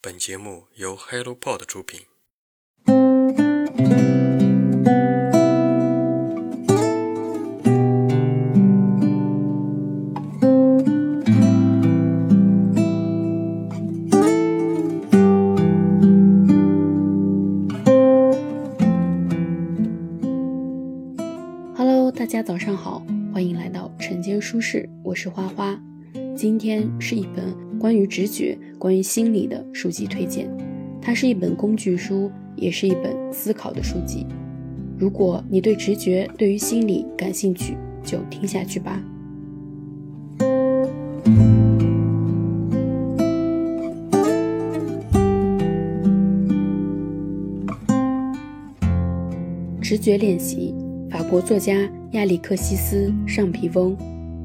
本节目由 HelloPod 出品。Hello，大家早上好，欢迎来到晨间书适，我是花花。今天是一本关于直觉、关于心理的书籍推荐，它是一本工具书，也是一本思考的书籍。如果你对直觉、对于心理感兴趣，就听下去吧。直觉练习，法国作家亚历克西斯·尚皮翁，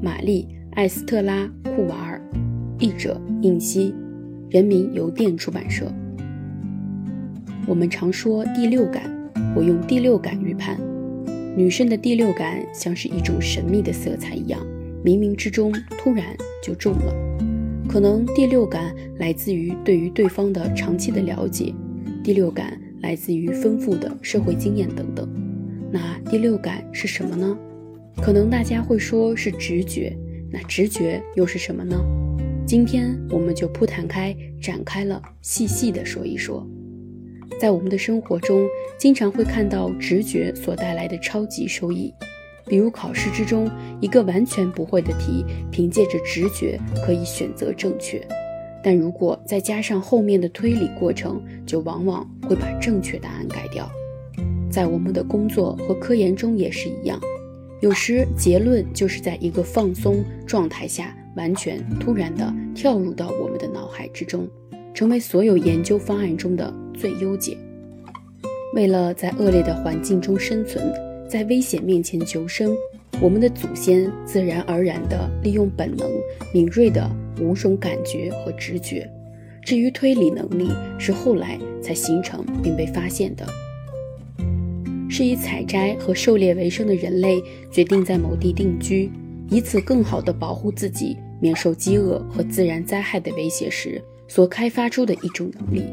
玛丽·艾斯特拉·库瓦尔，译者应希，人民邮电出版社。我们常说第六感，我用第六感预判，女生的第六感像是一种神秘的色彩一样，冥冥之中突然就中了。可能第六感来自于对于对方的长期的了解，第六感。来自于丰富的社会经验等等。那第六感是什么呢？可能大家会说是直觉。那直觉又是什么呢？今天我们就铺摊开展开了，细细的说一说。在我们的生活中，经常会看到直觉所带来的超级收益，比如考试之中一个完全不会的题，凭借着直觉可以选择正确。但如果再加上后面的推理过程，就往往会把正确答案改掉。在我们的工作和科研中也是一样，有时结论就是在一个放松状态下，完全突然的跳入到我们的脑海之中，成为所有研究方案中的最优解。为了在恶劣的环境中生存，在危险面前求生。我们的祖先自然而然地利用本能、敏锐的五种感觉和直觉。至于推理能力，是后来才形成并被发现的。是以采摘和狩猎为生的人类决定在某地定居，以此更好地保护自己免受饥饿和自然灾害的威胁时所开发出的一种能力。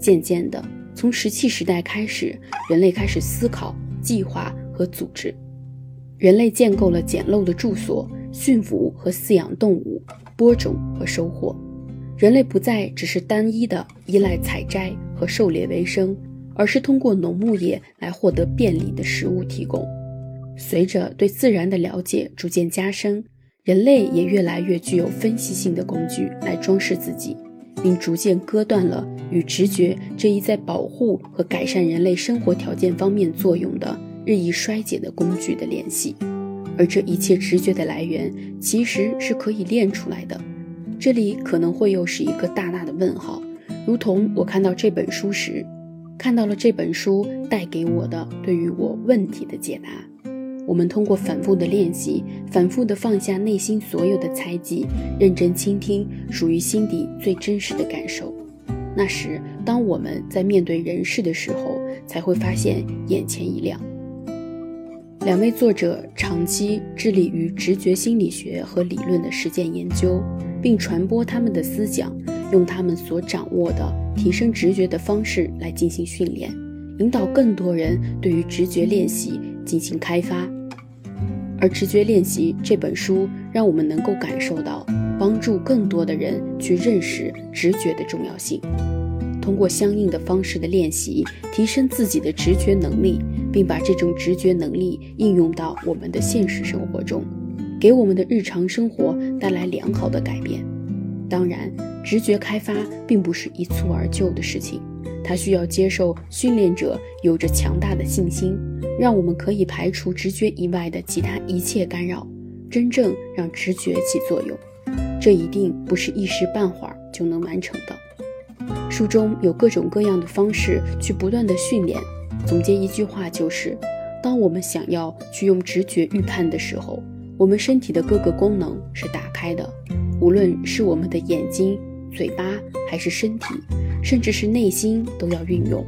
渐渐的，从石器时代开始，人类开始思考、计划和组织。人类建构了简陋的住所，驯服和饲养动物，播种和收获。人类不再只是单一的依赖采摘和狩猎为生，而是通过农牧业来获得便利的食物提供。随着对自然的了解逐渐加深，人类也越来越具有分析性的工具来装饰自己，并逐渐割断了与直觉这一在保护和改善人类生活条件方面作用的。日益衰减的工具的联系，而这一切直觉的来源其实是可以练出来的。这里可能会又是一个大大的问号，如同我看到这本书时，看到了这本书带给我的对于我问题的解答。我们通过反复的练习，反复的放下内心所有的猜忌，认真倾听属于心底最真实的感受。那时，当我们在面对人世的时候，才会发现眼前一亮。两位作者长期致力于直觉心理学和理论的实践研究，并传播他们的思想，用他们所掌握的提升直觉的方式来进行训练，引导更多人对于直觉练习进行开发。而《直觉练习》这本书让我们能够感受到，帮助更多的人去认识直觉的重要性，通过相应的方式的练习，提升自己的直觉能力。并把这种直觉能力应用到我们的现实生活中，给我们的日常生活带来良好的改变。当然，直觉开发并不是一蹴而就的事情，它需要接受训练者有着强大的信心，让我们可以排除直觉以外的其他一切干扰，真正让直觉起作用。这一定不是一时半会儿就能完成的。书中有各种各样的方式去不断的训练。总结一句话就是：当我们想要去用直觉预判的时候，我们身体的各个功能是打开的，无论是我们的眼睛、嘴巴，还是身体，甚至是内心，都要运用。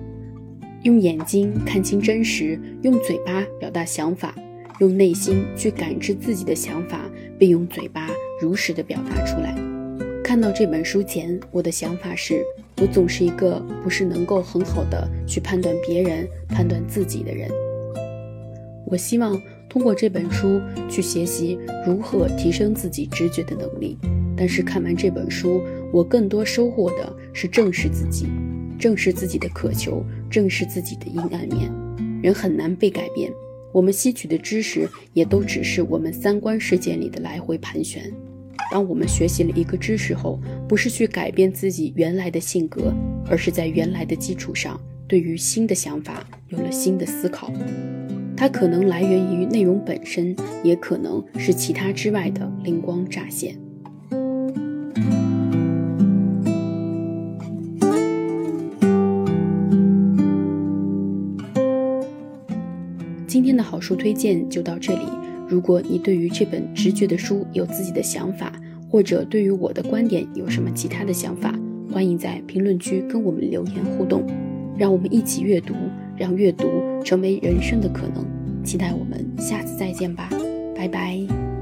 用眼睛看清真实，用嘴巴表达想法，用内心去感知自己的想法，并用嘴巴如实的表达出来。看到这本书前，我的想法是，我总是一个不是能够很好的去判断别人、判断自己的人。我希望通过这本书去学习如何提升自己直觉的能力。但是看完这本书，我更多收获的是正视自己，正视自己的渴求，正视自己的阴暗面。人很难被改变，我们吸取的知识也都只是我们三观世界里的来回盘旋。当我们学习了一个知识后，不是去改变自己原来的性格，而是在原来的基础上，对于新的想法有了新的思考。它可能来源于内容本身，也可能是其他之外的灵光乍现。今天的好书推荐就到这里。如果你对于这本直觉的书有自己的想法，或者对于我的观点有什么其他的想法，欢迎在评论区跟我们留言互动。让我们一起阅读，让阅读成为人生的可能。期待我们下次再见吧，拜拜。